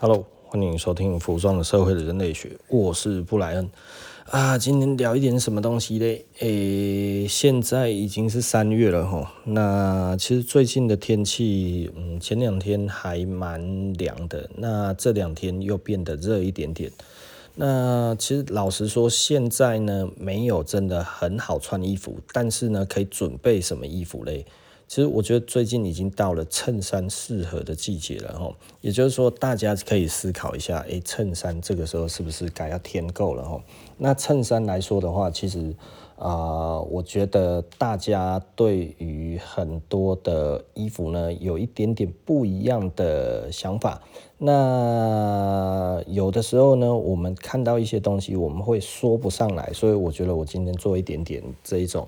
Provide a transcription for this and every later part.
Hello，欢迎收听《服装的社会的人类学》，我是布莱恩啊。今天聊一点什么东西嘞？诶，现在已经是三月了哈。那其实最近的天气，嗯，前两天还蛮凉的，那这两天又变得热一点点。那其实老实说，现在呢没有真的很好穿衣服，但是呢可以准备什么衣服嘞？其实我觉得最近已经到了衬衫适合的季节了吼，也就是说大家可以思考一下，诶，衬衫这个时候是不是该要添购了吼？那衬衫来说的话，其实啊、我觉得大家对于很多的衣服呢，有一点点不一样的想法。那有的时候呢，我们看到一些东西，我们会说不上来，所以我觉得我今天做一点点这一种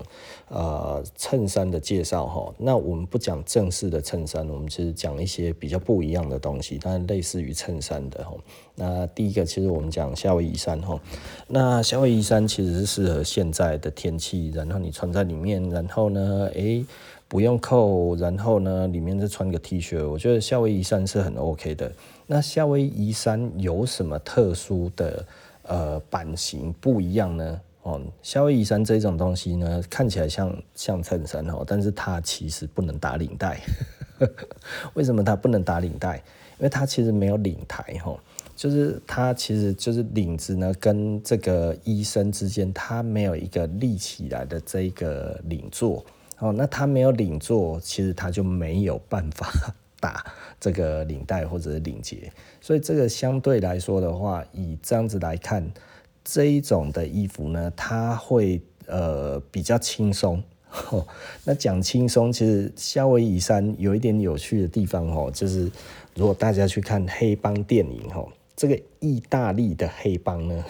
呃衬衫的介绍哈。那我们不讲正式的衬衫，我们其实讲一些比较不一样的东西，但类似于衬衫的哈。那第一个，其实我们讲夏威夷衫哈。那夏威夷衫其实是适合现在的天气，然后你穿在里面，然后呢，诶。不用扣，然后呢，里面再穿个 T 恤，我觉得夏威夷衫是很 OK 的。那夏威夷衫有什么特殊的呃版型不一样呢？哦，夏威夷衫这种东西呢，看起来像像衬衫哦，但是它其实不能打领带。为什么它不能打领带？因为它其实没有领台哈，就是它其实就是领子呢跟这个衣身之间，它没有一个立起来的这个领座。哦，那它没有领座，其实它就没有办法打这个领带或者是领结，所以这个相对来说的话，以这样子来看，这一种的衣服呢，它会呃比较轻松。哦，那讲轻松，其实夏威夷衫有一点有趣的地方哦，就是如果大家去看黑帮电影哦，这个意大利的黑帮呢。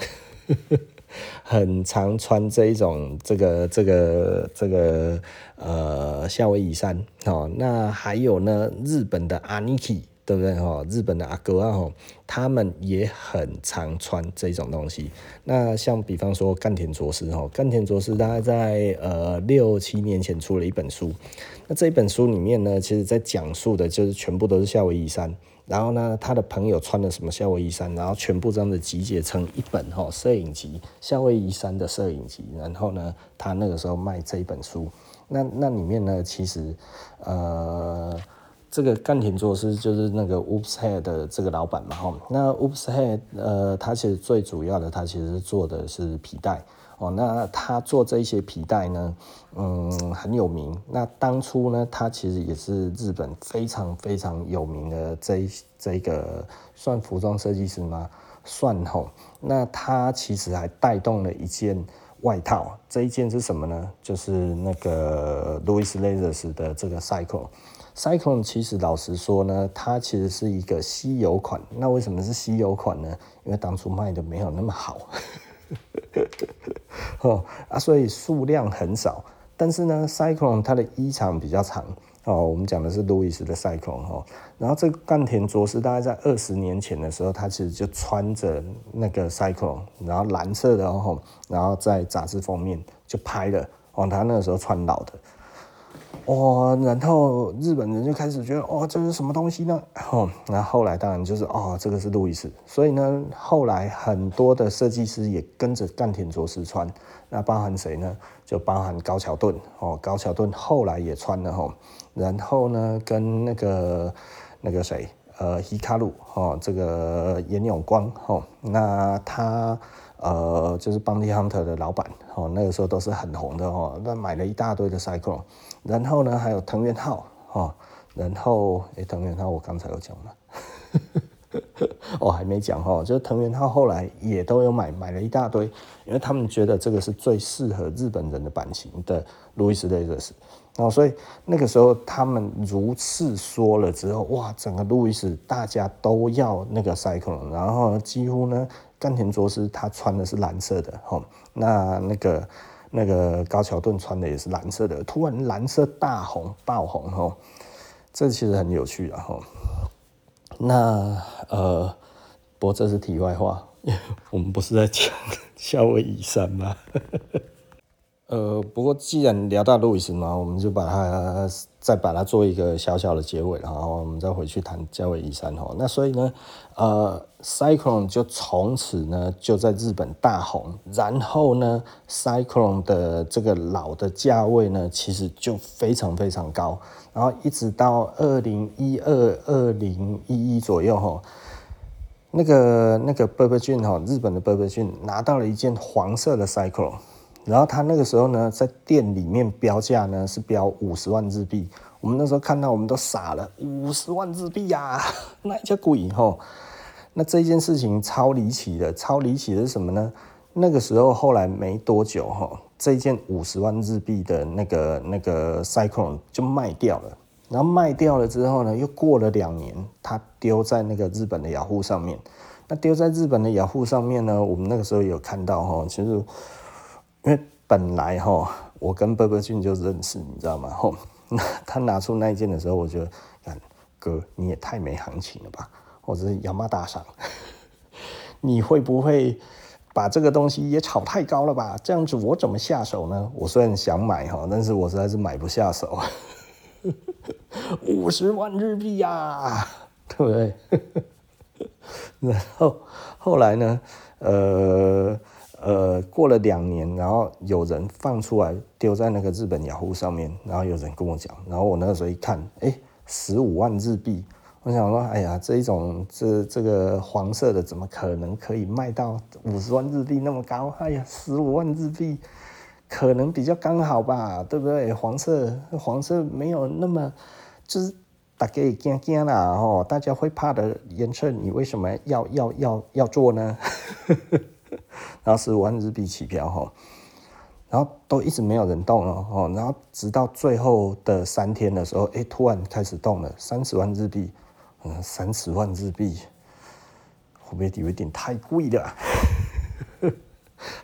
很常穿这一种这个这个这个呃夏威夷衫。哦，那还有呢日本的阿尼基。对不对哈？日本的阿哥啊，他们也很常穿这种东西。那像比方说甘田卓司哈，甘田卓司大概在呃六七年前出了一本书，那这一本书里面呢，其实在讲述的就是全部都是夏威夷衫。然后呢，他的朋友穿了什么夏威夷衫，然后全部这样子集结成一本哈摄影集，夏威夷衫的摄影集。然后呢，他那个时候卖这一本书，那那里面呢，其实呃，这个甘田卓司就是那个 Oops Head 的这个老板嘛哈。那 Oops Head 呃，他其实最主要的，他其实做的是皮带。哦，那他做这些皮带呢，嗯，很有名。那当初呢，他其实也是日本非常非常有名的这一这一个算服装设计师吗？算吼。那他其实还带动了一件外套，这一件是什么呢？就是那个 Louis Leathers 的这个 cycle。Cyclone 其实老实说呢，它其实是一个稀有款。那为什么是稀有款呢？因为当初卖的没有那么好。哦啊，所以数量很少，但是呢，Cyclone 它的衣长比较长哦。我们讲的是路易斯的 Cyclone 哦。然后这个干田卓司大概在二十年前的时候，他其实就穿着那个 Cyclone，然后蓝色的哦，然后在杂志封面就拍了哦。他那个时候穿老的。哦，然后日本人就开始觉得，哦，这是什么东西呢？哦，那后，后来当然就是，哦，这个是路易斯。所以呢，后来很多的设计师也跟着甘田卓司穿。那包含谁呢？就包含高桥盾。哦，高桥盾后来也穿了。哦，然后呢，跟那个那个谁，呃，希卡鲁。哦，这个岩永光。哦，那他。呃，就是 Bounty Hunter 的老板哦，那个时候都是很红的哦。那买了一大堆的 cycle 然后呢，还有藤原浩哦，然后哎，藤原浩我刚才有讲吗？我、还没讲哦，就是藤原浩后来也都有买，买了一大堆，因为他们觉得这个是最适合日本人的版型的路易斯雷泽斯哦，所以那个时候他们如此说了之后，哇，整个路易斯大家都要那个 cycle，然后几乎呢。甘田卓司他穿的是蓝色的，吼，那那个那个高桥盾穿的也是蓝色的，突然蓝色大红爆红，吼，这其实很有趣啊，吼。那呃，不过这是题外话，我们不是在讲 夏威夷山吗？呃，不过既然聊到路易斯嘛，我们就把它再把它做一个小小的结尾，然后我们再回去谈加维一三哈。那所以呢，呃，Cyclone 就从此呢就在日本大红，然后呢，Cyclone 的这个老的价位呢其实就非常非常高，然后一直到二零一二、二零一一左右哈，那个那个 Burberry 哈，日本的 Burberry 拿到了一件黄色的 Cyclone。然后他那个时候呢，在店里面标价呢是标五十万日币。我们那时候看到，我们都傻了，五十万日币呀，那叫贵吼。那这件事情超离奇的，超离奇的是什么呢？那个时候后来没多久哈，这件五十万日币的那个那个赛克龙就卖掉了。然后卖掉了之后呢，又过了两年，它丢在那个日本的雅虎上面。那丢在日本的雅虎上面呢，我们那个时候有看到哈，其实。因为本来哈，我跟波波俊就认识，你知道吗？吼，那他拿出那件的时候，我觉得，哥你也太没行情了吧，或者是亚麻大赏，你会不会把这个东西也炒太高了吧？这样子我怎么下手呢？我虽然想买哈，但是我实在是买不下手，五十万日币呀、啊，对不对？然后后来呢，呃。呃，过了两年，然后有人放出来丢在那个日本雅虎上面，然后有人跟我讲，然后我那个时候一看，哎，十五万日币，我想说，哎呀，这一种这这个黄色的怎么可能可以卖到五十万日币那么高？哎呀，十五万日币可能比较刚好吧，对不对？黄色黄色没有那么就是大家惊惊啦哦，大家会怕的颜色，你为什么要要要要做呢？然后十五万日币起标哈，然后都一直没有人动哦，然后直到最后的三天的时候，哎，突然开始动了，三十万日币，嗯，三十万日币，会不会有点太贵了？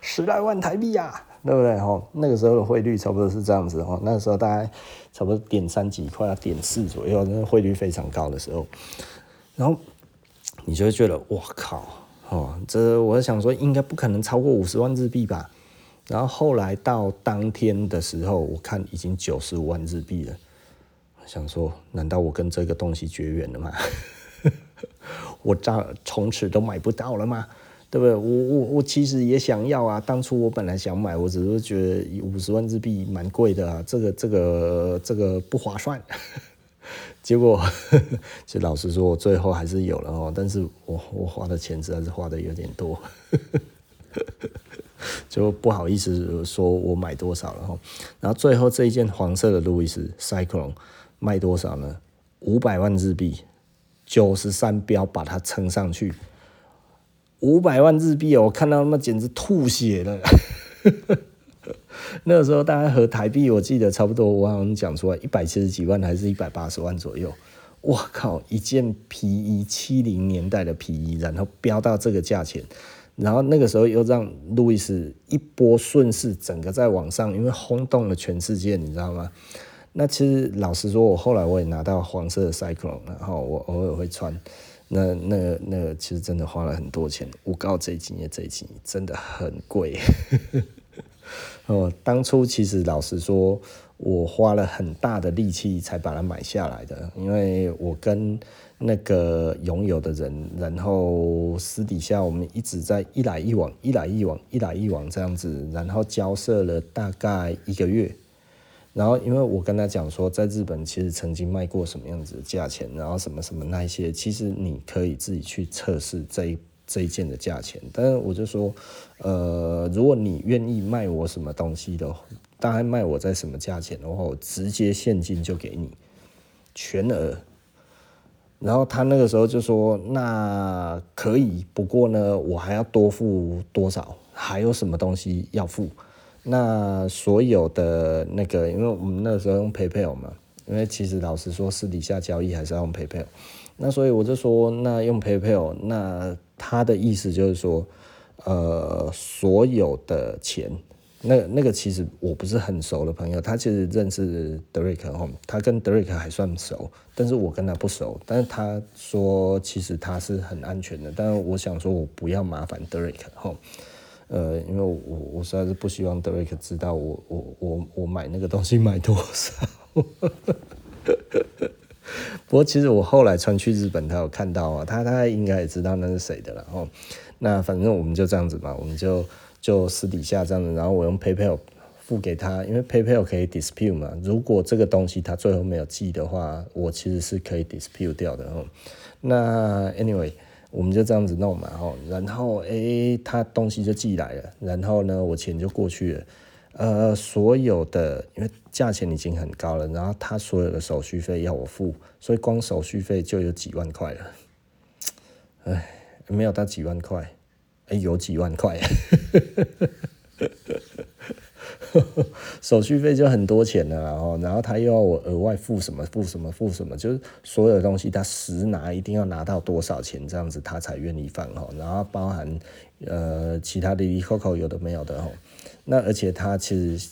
十来万台币呀、啊，对不对？哈，那个时候的汇率差不多是这样子哦，那个时候大概差不多点三几块啊，点四左右，那汇率非常高的时候，然后你就会觉得，哇靠！哦，这我想说应该不可能超过五十万日币吧。然后后来到当天的时候，我看已经九十五万日币了。想说，难道我跟这个东西绝缘了吗？我这从此都买不到了吗？对不对？我我我其实也想要啊。当初我本来想买，我只是觉得五十万日币蛮贵的啊，这个这个这个不划算。结果，其实老实说，我最后还是有了哦，但是我我花的钱实在是花的有点多，就不好意思说我买多少了哈。然后最后这一件黄色的路易斯 Cyclone 卖多少呢？五百万日币，九十三标把它撑上去，五百万日币哦，我看到他妈简直吐血了。那个时候大概和台币，我记得差不多，我好像讲出来一百七十几万还是一百八十万左右。我靠，一件皮衣，七零年代的皮衣，然后飙到这个价钱，然后那个时候又让路易斯一波顺势，整个在网上，因为轰动了全世界，你知道吗？那其实老实说，我后来我也拿到黄色的 Cyclone，然后我偶尔会穿。那那那其实真的花了很多钱。我告这一季也这一季真的很贵。哦，当初其实老实说，我花了很大的力气才把它买下来的，因为我跟那个拥有的人，然后私底下我们一直在一来一往，一来一往，一来一往这样子，然后交涉了大概一个月，然后因为我跟他讲说，在日本其实曾经卖过什么样子的价钱，然后什么什么那一些，其实你可以自己去测试这一。这一件的价钱，但是我就说，呃，如果你愿意卖我什么东西的，大概卖我在什么价钱的话，我直接现金就给你全额。然后他那个时候就说，那可以，不过呢，我还要多付多少？还有什么东西要付？那所有的那个，因为我们那时候用 PayPal 嘛，因为其实老实说，私底下交易还是要用 PayPal。那所以我就说，那用 PayPal，那他的意思就是说，呃，所有的钱，那那个其实我不是很熟的朋友，他其实认识德瑞克哈，他跟德瑞克还算熟，但是我跟他不熟，但是他说其实他是很安全的，但是我想说我不要麻烦德瑞克哈，呃，因为我我实在是不希望德瑞克知道我我我我买那个东西买多少。不过其实我后来穿去日本，他有看到啊，他他应该也知道那是谁的了哦。那反正我们就这样子嘛，我们就就私底下这样子，然后我用 PayPal 付给他，因为 PayPal 可以 dispute 嘛。如果这个东西他最后没有寄的话，我其实是可以 dispute 掉的哦。那 anyway。我们就这样子弄嘛，吼，然后诶，他东西就寄来了，然后呢，我钱就过去了，呃，所有的因为价钱已经很高了，然后他所有的手续费要我付，所以光手续费就有几万块了，哎，没有到几万块，哎，有几万块。手续费就很多钱了，然后，然后他又要我额外付什么付什么付什么，就是所有东西他实拿一定要拿到多少钱这样子他才愿意放哈，然后包含呃其他的扣扣有的没有的哈，那而且他其实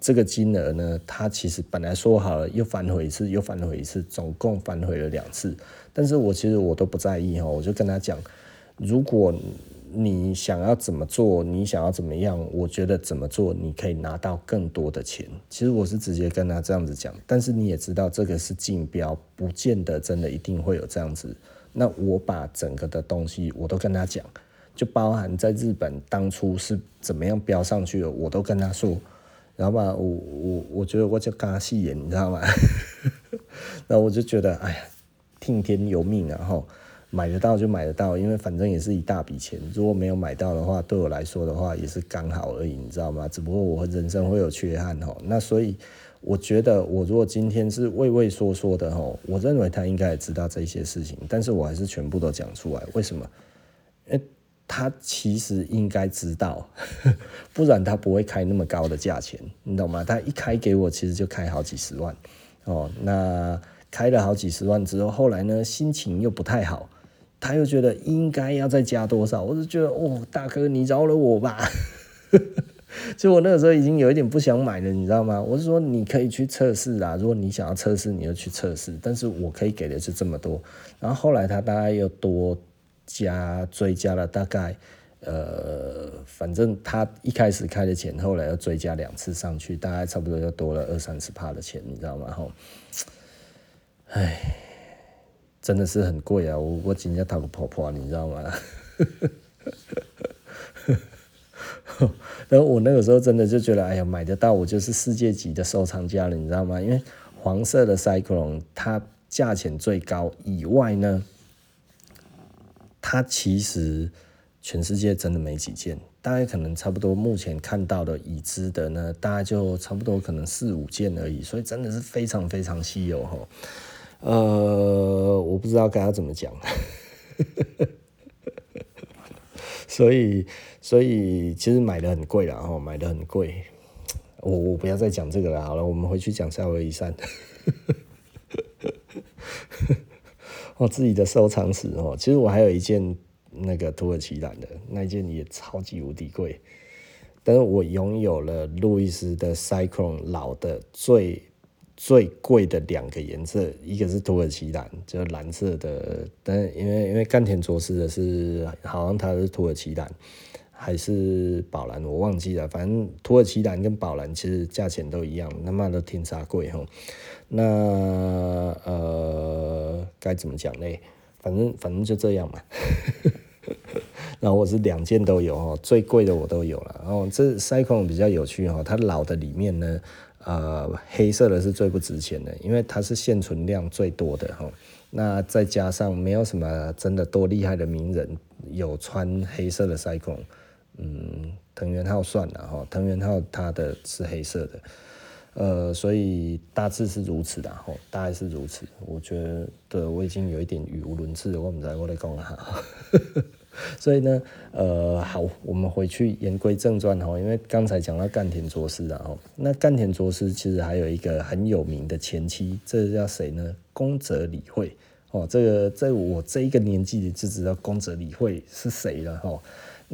这个金额呢，他其实本来说好了又反悔一次又反悔一次，总共反悔了两次，但是我其实我都不在意哈，我就跟他讲，如果。你想要怎么做？你想要怎么样？我觉得怎么做你可以拿到更多的钱。其实我是直接跟他这样子讲，但是你也知道这个是竞标，不见得真的一定会有这样子。那我把整个的东西我都跟他讲，就包含在日本当初是怎么样标上去的，我都跟他说。然后吧，我我我觉得我就跟他戏言，你知道吗？那我就觉得，哎呀，听天由命啊，然后。买得到就买得到，因为反正也是一大笔钱。如果没有买到的话，对我来说的话也是刚好而已，你知道吗？只不过我人生会有缺憾吼。那所以我觉得，我如果今天是畏畏缩缩的吼，我认为他应该也知道这些事情，但是我还是全部都讲出来。为什么？他其实应该知道，不然他不会开那么高的价钱，你懂吗？他一开给我，其实就开好几十万哦。那开了好几十万之后，后来呢，心情又不太好。他又觉得应该要再加多少，我就觉得哦，大哥你饶了我吧。就我那个时候已经有一点不想买了，你知道吗？我是说你可以去测试啊，如果你想要测试，你就去测试。但是我可以给的是这么多。然后后来他大概又多加追加了大概呃，反正他一开始开的钱，后来又追加两次上去，大概差不多又多了二三十趴的钱，你知道吗？吼，唉。真的是很贵啊！我我今天讨个婆婆，你知道吗？然后我那个时候真的就觉得，哎呀，买得到我就是世界级的收藏家了，你知道吗？因为黄色的 Cyclone 它价钱最高以外呢，它其实全世界真的没几件，大概可能差不多目前看到的已知的呢，大概就差不多可能四五件而已，所以真的是非常非常稀有哈。呃，我不知道该要怎么讲，所以，所以其实买的很贵了哈，买的很贵。我我不要再讲这个了，好了，我们回去讲夏威夷山。我自己的收藏史哦，其实我还有一件那个土耳其蓝的，那一件也超级无敌贵，但是我拥有了路易斯的 Cyclone 老的最。最贵的两个颜色，一个是土耳其蓝，就是蓝色的。但因为因为干田卓司的是，好像它是土耳其蓝，还是宝蓝，我忘记了。反正土耳其蓝跟宝蓝其实价钱都一样，他妈的天杀贵哈。那呃该怎么讲呢？反正反正就这样嘛。然后我是两件都有哦，最贵的我都有了。然后这赛孔比较有趣哈，它老的里面呢。呃，黑色的是最不值钱的，因为它是现存量最多的哈。那再加上没有什么真的多厉害的名人有穿黑色的 Cyclone，嗯，藤原浩算了哈，藤原浩他的是黑色的，呃，所以大致是如此的哈，大概是如此。我觉得，我已经有一点语无伦次，我不知道我在讲哈。所以呢，呃，好，我们回去言归正传哈，因为刚才讲到干田卓司然后，那干田卓司其实还有一个很有名的前妻，这叫谁呢？宫泽理惠哦，这个在我这一个年纪就知道宫泽理惠是谁了哈。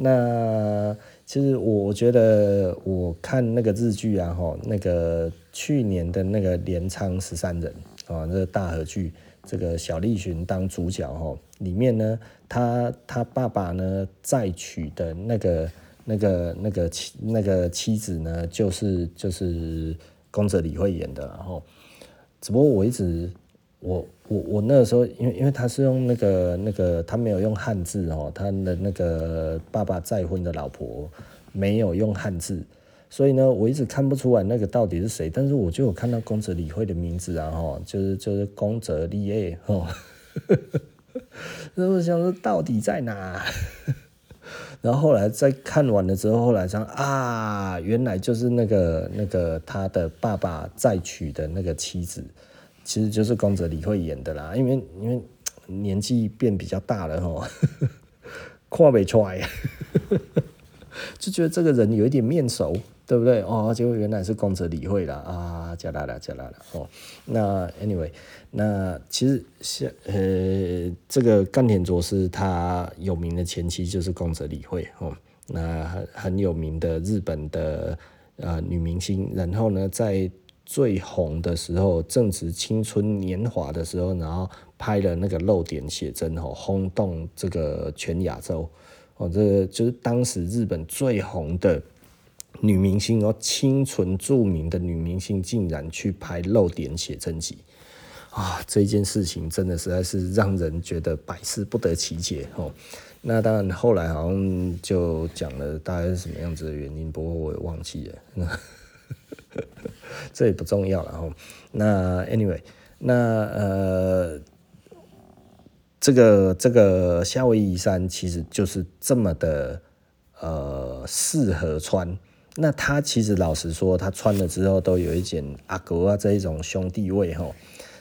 那其实我觉得我看那个日剧啊，哈，那个去年的那个镰仓十三人啊，那个大河剧。这个小栗旬当主角哈，里面呢，他他爸爸呢再娶的那个那个那个妻那个妻子呢，就是就是宫泽理惠演的，然后只不过我一直我我我那个时候，因为因为他是用那个那个他没有用汉字哦，他的那个爸爸再婚的老婆没有用汉字，所以呢，我一直看不出来那个到底是谁，但是我就有看到宫泽理惠的名字啊，哈，就是就是宫泽理惠哦，那我想说到底在哪？然后后来再看完了之后，后来想啊，原来就是那个那个他的爸爸再娶的那个妻子，其实就是宫泽理惠演的啦。因为因为年纪变比较大了吼，看不出来，就觉得这个人有一点面熟。对不对？哦，结果原来是宫泽理惠啦啊，加拉了加拉了哦。那 anyway，那其实像呃，这个干田卓司他有名的前妻就是宫泽理惠哦。那很很有名的日本的呃女明星，然后呢，在最红的时候，正值青春年华的时候，然后拍了那个露点写真哦，轰动这个全亚洲哦，这就是当时日本最红的。女明星哦，清纯著名的女明星竟然去拍露点写真集啊！这件事情真的实在是让人觉得百思不得其解哦。那当然后来好像就讲了大概是什么样子的原因，不过我也忘记了，这也不重要了哦。那 anyway，那呃，这个这个夏威夷衫其实就是这么的呃适合穿。那他其实老实说，他穿了之后都有一点阿哥啊这一种兄弟味吼。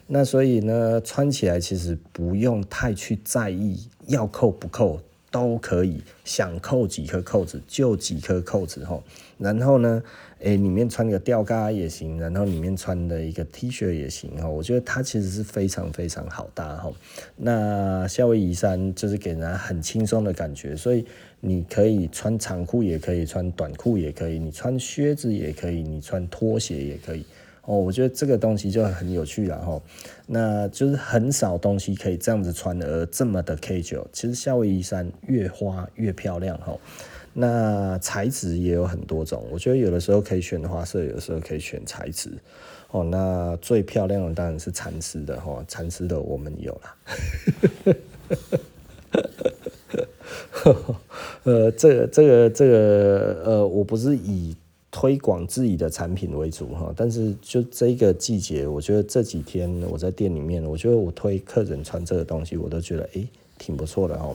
那所以呢，穿起来其实不用太去在意要扣不扣，都可以，想扣几颗扣子就几颗扣子吼。然后呢，诶、里面穿个吊嘎也行，然后里面穿的一个 T 恤也行哈。我觉得它其实是非常非常好搭哈。那夏威夷衫就是给人很轻松的感觉，所以。你可以穿长裤，也可以穿短裤，也可以；你穿靴子也可以，你穿拖鞋也可以。哦，我觉得这个东西就很有趣了哈。那就是很少东西可以这样子穿而这么的 casual。其实夏威夷衫越花越漂亮哈。那材质也有很多种，我觉得有的时候可以选花色，有的时候可以选材质。哦，那最漂亮的当然是蚕丝的哈，蚕丝的我们有了。呃，这个这个这个呃，我不是以推广自己的产品为主哈，但是就这个季节，我觉得这几天我在店里面，我觉得我推客人穿这个东西，我都觉得诶挺不错的哈。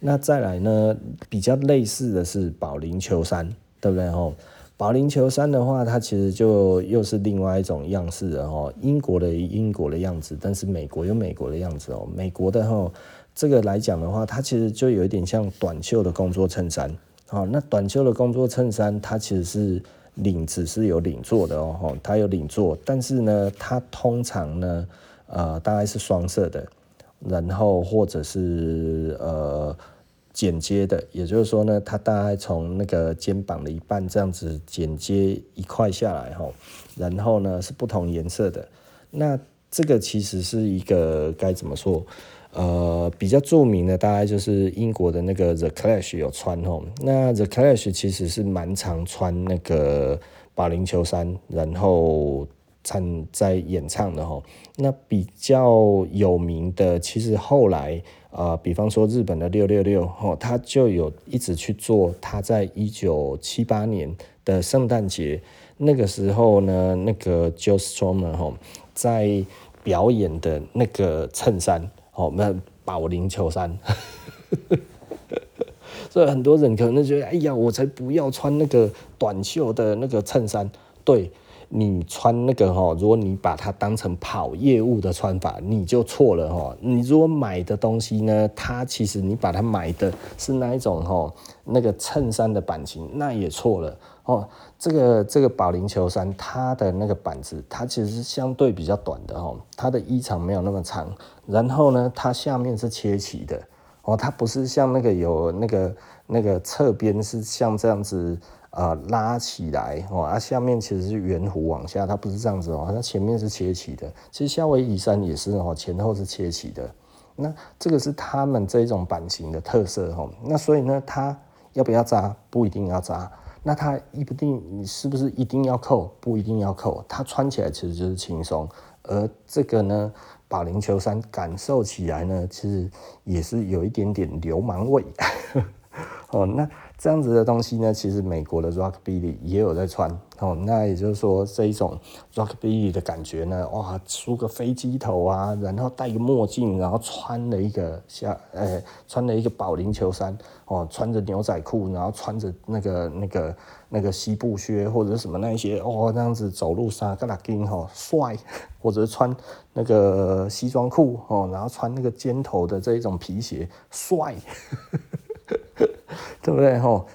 那再来呢，比较类似的是保龄球衫，对不对哈？保龄球衫的话，它其实就又是另外一种样式的哈。英国的英国的样子，但是美国有美国的样子哦。美国的哈。这个来讲的话，它其实就有一点像短袖的工作衬衫，哦，那短袖的工作衬衫，它其实是领子是有领座的哦，它有领座，但是呢，它通常呢，呃，大概是双色的，然后或者是呃剪接的，也就是说呢，它大概从那个肩膀的一半这样子剪接一块下来哈，然后呢是不同颜色的，那这个其实是一个该怎么说？呃，比较著名的大概就是英国的那个 The Clash 有穿吼，那 The Clash 其实是蛮常穿那个保龄球衫，然后参在演唱的吼。那比较有名的，其实后来呃，比方说日本的六六六吼，他就有一直去做，他在一九七八年的圣诞节那个时候呢，那个 Joe Strummer 吼在表演的那个衬衫。哦，那保龄球衫，所以很多人可能觉得，哎呀，我才不要穿那个短袖的那个衬衫。对，你穿那个哈，如果你把它当成跑业务的穿法，你就错了哈。你如果买的东西呢，它其实你把它买的是那一种哈，那个衬衫的版型，那也错了。哦，这个这个保龄球衫，它的那个板子，它其实是相对比较短的哦，它的衣长没有那么长，然后呢，它下面是切齐的哦，它不是像那个有那个那个侧边是像这样子呃拉起来哦，啊下面其实是圆弧往下，它不是这样子哦，它前面是切齐的。其实夏威夷衫也是哦，前后是切齐的。那这个是他们这种版型的特色哦，那所以呢，它。要不要扎？不一定要扎。那它一定，你是不是一定要扣？不一定要扣。它穿起来其实就是轻松，而这个呢，保龄球衫感受起来呢，其实也是有一点点流氓味。哦，那。这样子的东西呢，其实美国的 Rockabilly 也有在穿哦。那也就是说，这一种 Rockabilly 的感觉呢，哇，梳个飞机头啊，然后戴个墨镜，然后穿了一个下，呃，穿了一个保龄球衫哦，穿着牛仔裤，然后穿着那个那个那个西部靴或者什么那一些哦，这样子走路三个拉筋哈，帅，或者穿那个西装裤哦，然后穿那个尖头的这一种皮鞋，帅。对不对吼？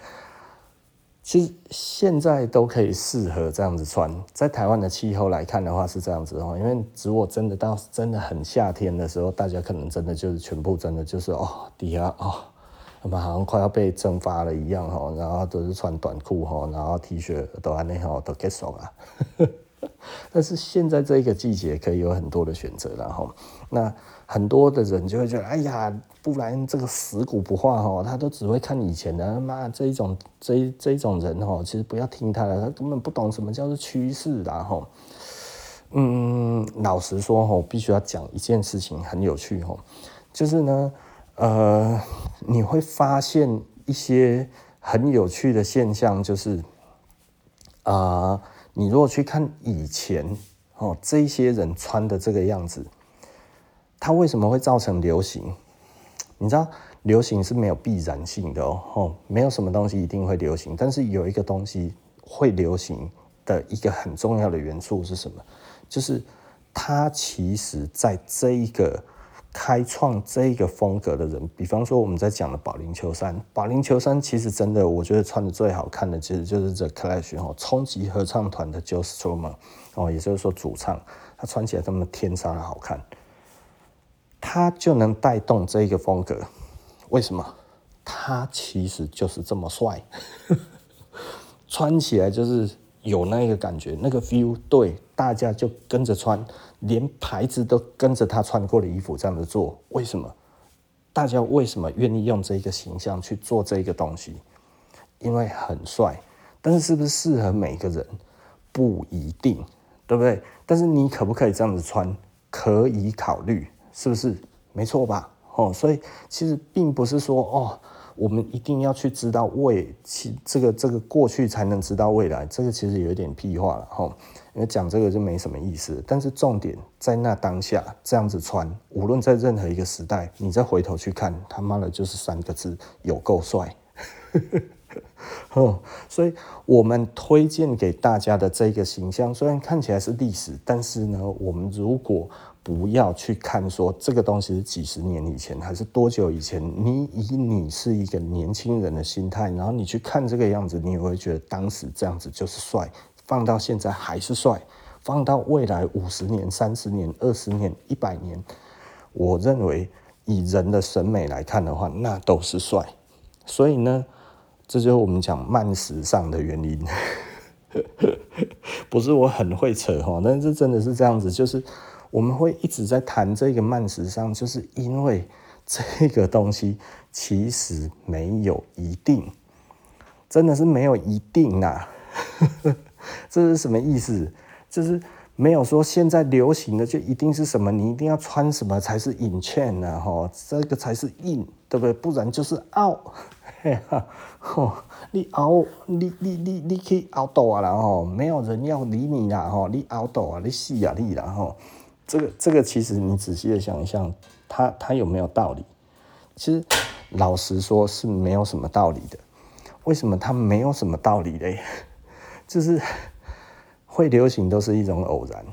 其实现在都可以适合这样子穿，在台湾的气候来看的话是这样子哦，因为如果真的到真的很夏天的时候，大家可能真的就是全部真的就是哦底下哦，那么好像快要被蒸发了一样吼，然后都是穿短裤吼，然后 T 恤都安内吼都结束了。但是现在这个季节可以有很多的选择然后那。很多的人就会觉得，哎呀，不然这个死骨不化哈，他都只会看以前的，妈这一种这一这一种人哈，其实不要听他的，他根本不懂什么叫做趋势的哈。嗯，老实说哈，必须要讲一件事情很有趣哈，就是呢，呃，你会发现一些很有趣的现象，就是啊、你如果去看以前哦，这些人穿的这个样子。它为什么会造成流行？你知道，流行是没有必然性的哦，没有什么东西一定会流行，但是有一个东西会流行的一个很重要的元素是什么？就是它其实在这一个开创这一个风格的人，比方说我们在讲的保龄球衫，保龄球衫其实真的，我觉得穿的最好看的其实就是 The Clash 哦，冲击合唱团的 Joe Strummer 哦，也就是说主唱，他穿起来这么天杀的好看。他就能带动这个风格，为什么？他其实就是这么帅，穿起来就是有那个感觉，那个 feel，对，大家就跟着穿，连牌子都跟着他穿过的衣服这样子做，为什么？大家为什么愿意用这个形象去做这个东西？因为很帅，但是是不是适合每个人？不一定，对不对？但是你可不可以这样子穿？可以考虑。是不是没错吧？哦，所以其实并不是说哦，我们一定要去知道未其这个这个过去才能知道未来，这个其实有点屁话了哈。因为讲这个就没什么意思。但是重点在那当下这样子穿，无论在任何一个时代，你再回头去看，他妈的就是三个字：有够帅。哦，所以我们推荐给大家的这个形象，虽然看起来是历史，但是呢，我们如果不要去看说这个东西是几十年以前还是多久以前，你以你是一个年轻人的心态，然后你去看这个样子，你也会觉得当时这样子就是帅，放到现在还是帅，放到未来五十年、三十年、二十年、一百年，我认为以人的审美来看的话，那都是帅。所以呢，这就是我们讲慢时尚的原因，不是我很会扯哈，但是真的是这样子，就是。我们会一直在谈这个慢时尚，就是因为这个东西其实没有一定，真的是没有一定啊。这是什么意思？就是没有说现在流行的就一定是什么，你一定要穿什么才是 in trend 呢？哈，这个才是 in，对不对？不然就是 out。哈，你熬你你你你去 out 啊，然后没有人要理你啦，哈，你 out 啊，你死啊你啦，哈。这个这个其实你仔细的想一想，它它有没有道理？其实老实说是没有什么道理的。为什么它没有什么道理嘞？就是会流行都是一种偶然，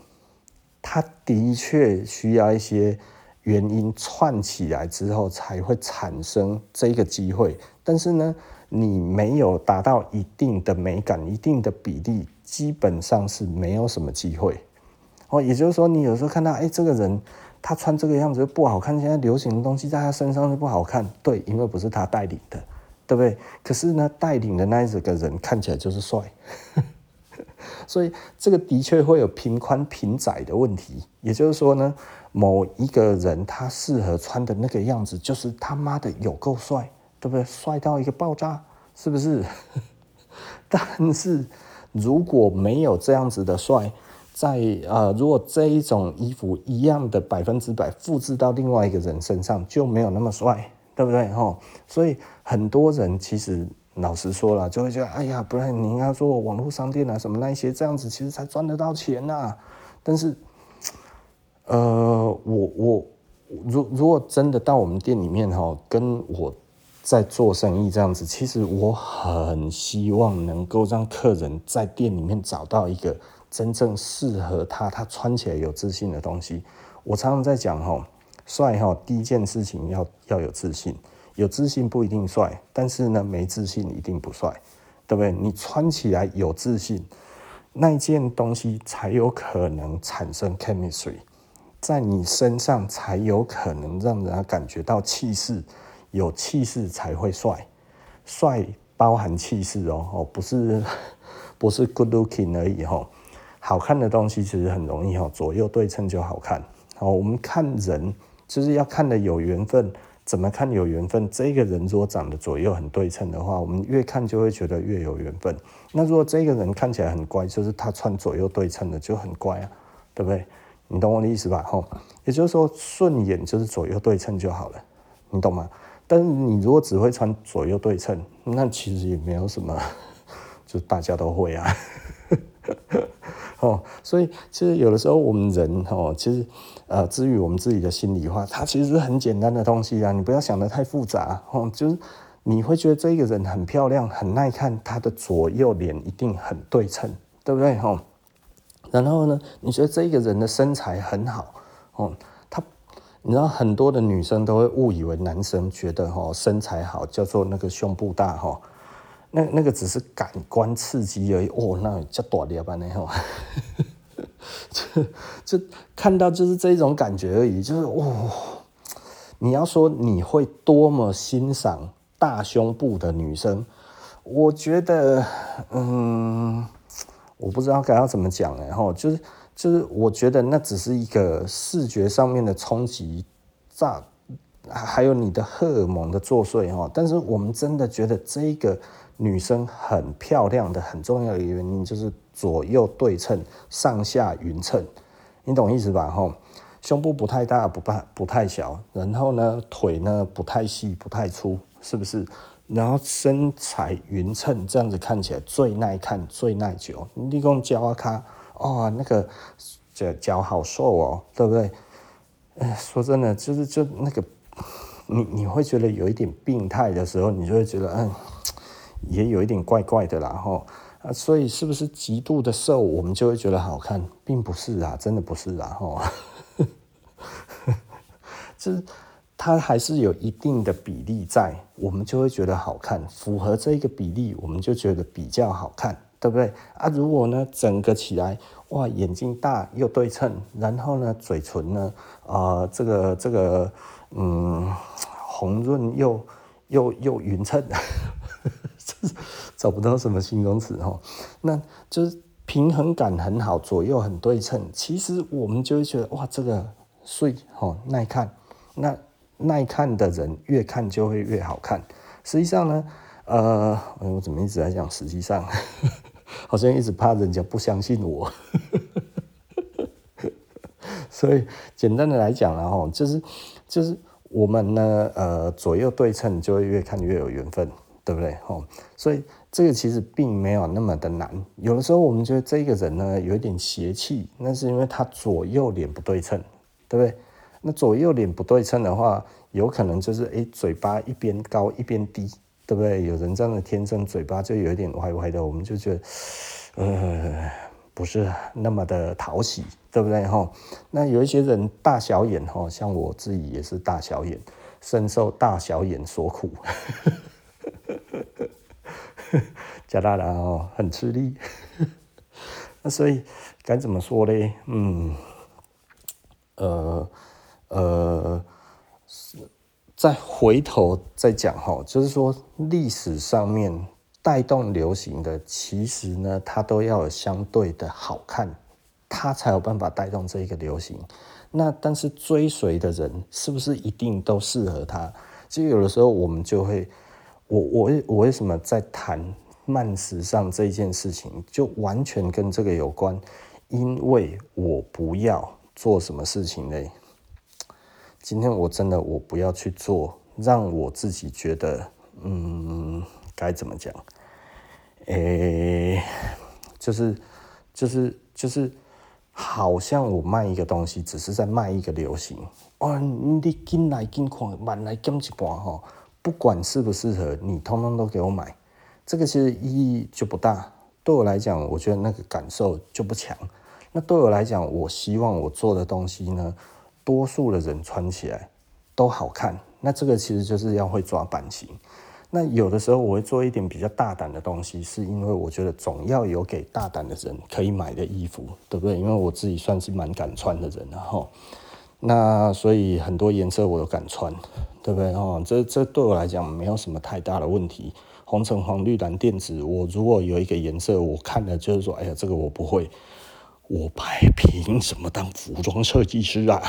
它的确需要一些原因串起来之后才会产生这个机会。但是呢，你没有达到一定的美感、一定的比例，基本上是没有什么机会。哦，也就是说，你有时候看到，哎，这个人他穿这个样子不好看，现在流行的东西在他身上就不好看，对，因为不是他带领的，对不对？可是呢，带领的那一个人看起来就是帅，所以这个的确会有平宽平窄的问题。也就是说呢，某一个人他适合穿的那个样子，就是他妈的有够帅，对不对？帅到一个爆炸，是不是？但是如果没有这样子的帅，在呃，如果这一种衣服一样的百分之百复制到另外一个人身上，就没有那么帅，对不对？吼，所以很多人其实老实说了，就会觉得，哎呀，不然你应该做网络商店啊，什么那些这样子，其实才赚得到钱呐、但是，呃，我我如如果真的到我们店里面哈，跟我在做生意这样子，其实我很希望能够让客人在店里面找到一个。真正适合他，他穿起来有自信的东西。我常常在讲哈，帅哈，第一件事情要要有自信，有自信不一定帅，但是呢，没自信一定不帅，对不对？你穿起来有自信，那件东西才有可能产生 chemistry，在你身上才有可能让人家感觉到气势，有气势才会帅，帅包含气势哦，哦，不是 不是 good looking 而已哈。好看的东西其实很容易哈，左右对称就好看。好，我们看人就是要看得有缘分。怎么看有缘分？这个人如果长得左右很对称的话，我们越看就会觉得越有缘分。那如果这个人看起来很怪，就是他穿左右对称的就很怪啊，对不对？你懂我的意思吧？吼，也就是说顺眼就是左右对称就好了，你懂吗？但是你如果只会穿左右对称，那其实也没有什么，就大家都会啊。哦，所以其实有的时候我们人哦，其实呃，至于我们自己的心里话，它其实是很简单的东西啊，你不要想得太复杂哦。就是你会觉得这个人很漂亮、很耐看，他的左右脸一定很对称，对不对？哦，然后呢，你觉得这个人的身材很好哦，他你知道很多的女生都会误以为男生觉得哦身材好叫做那个胸部大哈。那那个只是感官刺激而已哦，那叫大的吧？那吼，就就看到就是这种感觉而已，就是哦，你要说你会多么欣赏大胸部的女生，我觉得，嗯，我不知道该要怎么讲，然后就是就是，我觉得那只是一个视觉上面的冲击，炸，还有你的荷尔蒙的作祟哈。但是我们真的觉得这个。女生很漂亮的很重要的一个原因就是左右对称，上下匀称，你懂意思吧？吼，胸部不太大，不太不太小，然后呢，腿呢不太细，不太粗，是不是？然后身材匀称，这样子看起来最耐看，最耐久。你讲脚啊卡，哦，那个脚脚好瘦哦，对不对？哎，说真的，就是就那个，你你会觉得有一点病态的时候，你就会觉得，嗯。也有一点怪怪的啦，吼啊，所以是不是极度的瘦，我们就会觉得好看，并不是啊，真的不是啊，吼，就是它还是有一定的比例在，我们就会觉得好看，符合这个比例，我们就觉得比较好看，对不对啊？如果呢，整个起来，哇，眼睛大又对称，然后呢，嘴唇呢，啊、这个这个，嗯，红润又又又匀称。找不到什么形容词哈，那就是平衡感很好，左右很对称。其实我们就会觉得哇，这个碎哈耐看，那耐看的人越看就会越好看。实际上呢，呃，我怎么一直在讲？实际上，好像一直怕人家不相信我。所以简单的来讲然后就是就是我们呢，呃，左右对称就会越看越有缘分。对不对？哦，所以这个其实并没有那么的难。有的时候我们觉得这个人呢有一点邪气，那是因为他左右脸不对称，对不对？那左右脸不对称的话，有可能就是诶，嘴巴一边高一边低，对不对？有人这样的天生嘴巴就有一点歪歪的，我们就觉得呃不是那么的讨喜，对不对？哈，那有一些人大小眼哈，像我自己也是大小眼，深受大小眼所苦。加大了哦，很吃力。那所以该怎么说呢？嗯，呃呃，再回头再讲哈，就是说历史上面带动流行的，其实呢，它都要有相对的好看，它才有办法带动这一个流行。那但是追随的人是不是一定都适合它？其实有的时候我们就会。我我我为什么在谈慢时尚这件事情，就完全跟这个有关，因为我不要做什么事情嘞。今天我真的我不要去做，让我自己觉得，嗯，该怎么讲？诶、就是就是就是，好像我卖一个东西，只是在卖一个流行。哦，你进来进看，慢来减一半哈，不管适不适合，你通通都给我买。这个其实意义就不大。对我来讲，我觉得那个感受就不强。那对我来讲，我希望我做的东西呢，多数的人穿起来都好看。那这个其实就是要会抓版型。那有的时候我会做一点比较大胆的东西，是因为我觉得总要有给大胆的人可以买的衣服，对不对？因为我自己算是蛮敢穿的人，然后那所以很多颜色我都敢穿，对不对？哦，这这对我来讲没有什么太大的问题。红橙黄绿蓝靛紫，我如果有一个颜色，我看了就是说，哎呀，这个我不会，我白凭什么当服装设计师啊？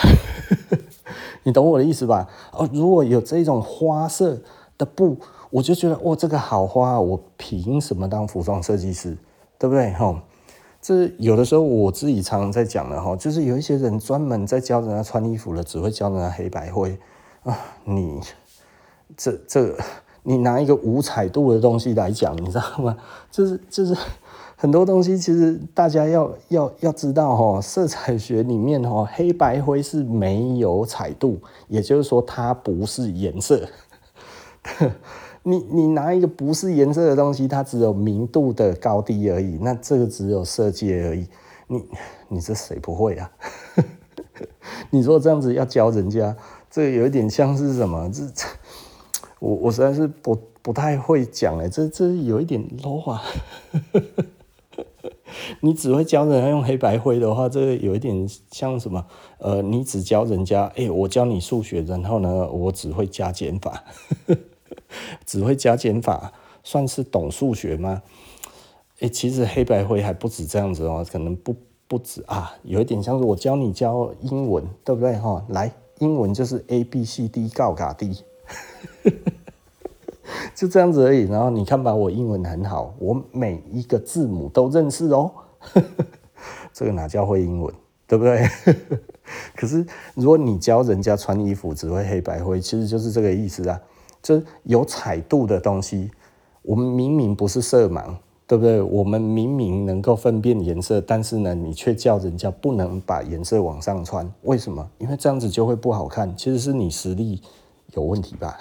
你懂我的意思吧？哦，如果有这种花色的布。我就觉得哇，这个好花，我凭什么当服装设计师，对不对？哈，是有的时候我自己常常在讲的哈，就是有一些人专门在教人家穿衣服了，只会教人家黑白灰啊。你这这，你拿一个无彩度的东西来讲，你知道吗？就是就是很多东西，其实大家要要要知道哈，色彩学里面哈，黑白灰是没有彩度，也就是说它不是颜色。你你拿一个不是颜色的东西，它只有明度的高低而已，那这个只有设计而已。你你这谁不会啊？你说这样子要教人家，这个有一点像是什么？这 我我实在是不不太会讲哎，这这有一点 low 啊。你只会教人家用黑白灰的话，这个有一点像什么？呃，你只教人家，哎、我教你数学，然后呢，我只会加减法。只会加减法，算是懂数学吗？欸，其实黑白灰还不止这样子哦，可能不不止啊，有一点像是我教你教英文，对不对哈？来，英文就是 A B C D 告嘎 D，就这样子而已。然后你看吧，我英文很好，我每一个字母都认识哦。这个哪叫会英文，对不对？可是如果你教人家穿衣服只会黑白灰，其实就是这个意思啊。这有彩度的东西，我们明明不是色盲，对不对？我们明明能够分辨颜色，但是呢，你却叫人家不能把颜色往上穿，为什么？因为这样子就会不好看。其实是你实力有问题吧？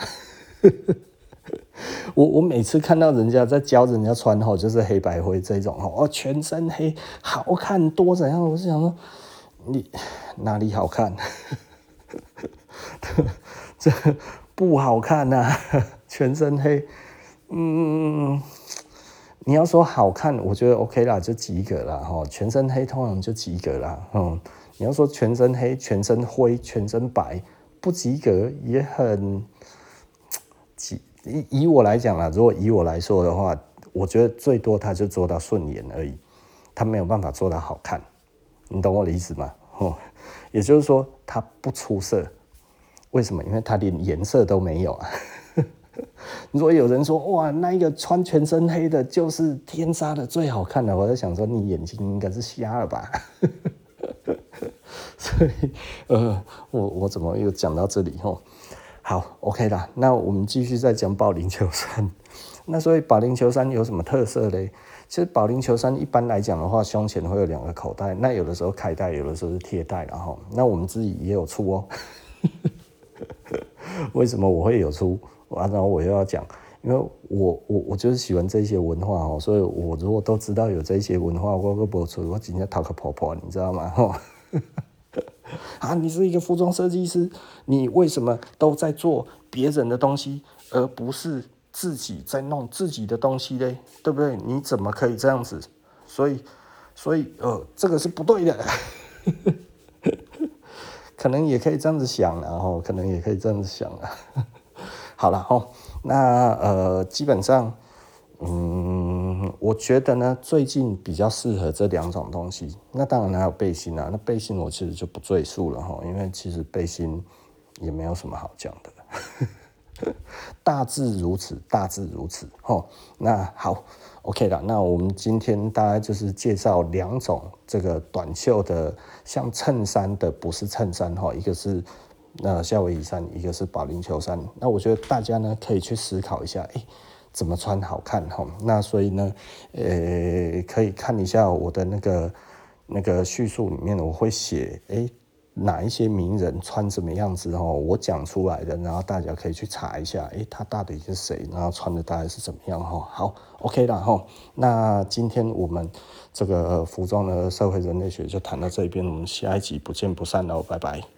我我每次看到人家在教人家穿吼，就是黑白灰这种吼，哦，全身黑好看多怎样？我是想说，你哪里好看？这。不好看呐、全身黑，嗯，你要说好看，我觉得 OK 啦，就及格啦。哈。全身黑通常就及格啦。嗯，你要说全身黑、全身灰、全身白不及格也很，以以我来讲啦，如果以我来说的话，我觉得最多他就做到顺眼而已，他没有办法做到好看，你懂我的意思吗？哦，也就是说他不出色。为什么？因为它连颜色都没有啊！如果有人说哇，那一个穿全身黑的，就是天杀的最好看的，我在想说，你眼睛应该是瞎了吧？所以，呃，我我怎么又讲到这里？哦，好，OK 啦，那我们继续再讲保龄球衫。那所以保龄球衫有什么特色嘞？其实保龄球衫一般来讲的话，胸前会有两个口袋，那有的时候开袋，有的时候是贴袋，然后那我们自己也有出哦。为什么我会有出？然后我又要讲，因为我我我就是喜欢这些文化哦，所以我如果都知道有这些文化，我都不出，我今天讨个婆婆，你知道吗？哈，啊，你是一个服装设计师，你为什么都在做别人的东西，而不是自己在弄自己的东西嘞？对不对？你怎么可以这样子？所以，所以，呃，这个是不对的。可能也可以这样子想，然后可能也可以这样子想啊。好了哈，那呃，基本上，嗯，我觉得呢，最近比较适合这两种东西。那当然还有背心啊，那背心我其实就不赘述了哈，因为其实背心也没有什么好讲的。大致如此，大致如此。吼，那好，OK 了。那我们今天大概就是介绍两种这个短袖的，像衬衫的，不是衬衫哈，一个是那夏威夷衫，一个是保龄球衫。那我觉得大家呢可以去思考一下，哎、怎么穿好看哈？那所以呢，呃、可以看一下我的那个那个叙述里面，我会写，哎、哪一些名人穿什么样子哦？我讲出来的，然后大家可以去查一下，诶，他到底是谁？然后穿的大概是怎么样？哈，好，OK 了哈。那今天我们这个服装的社会人类学就谈到这边，我们下一集不见不散喽，拜拜。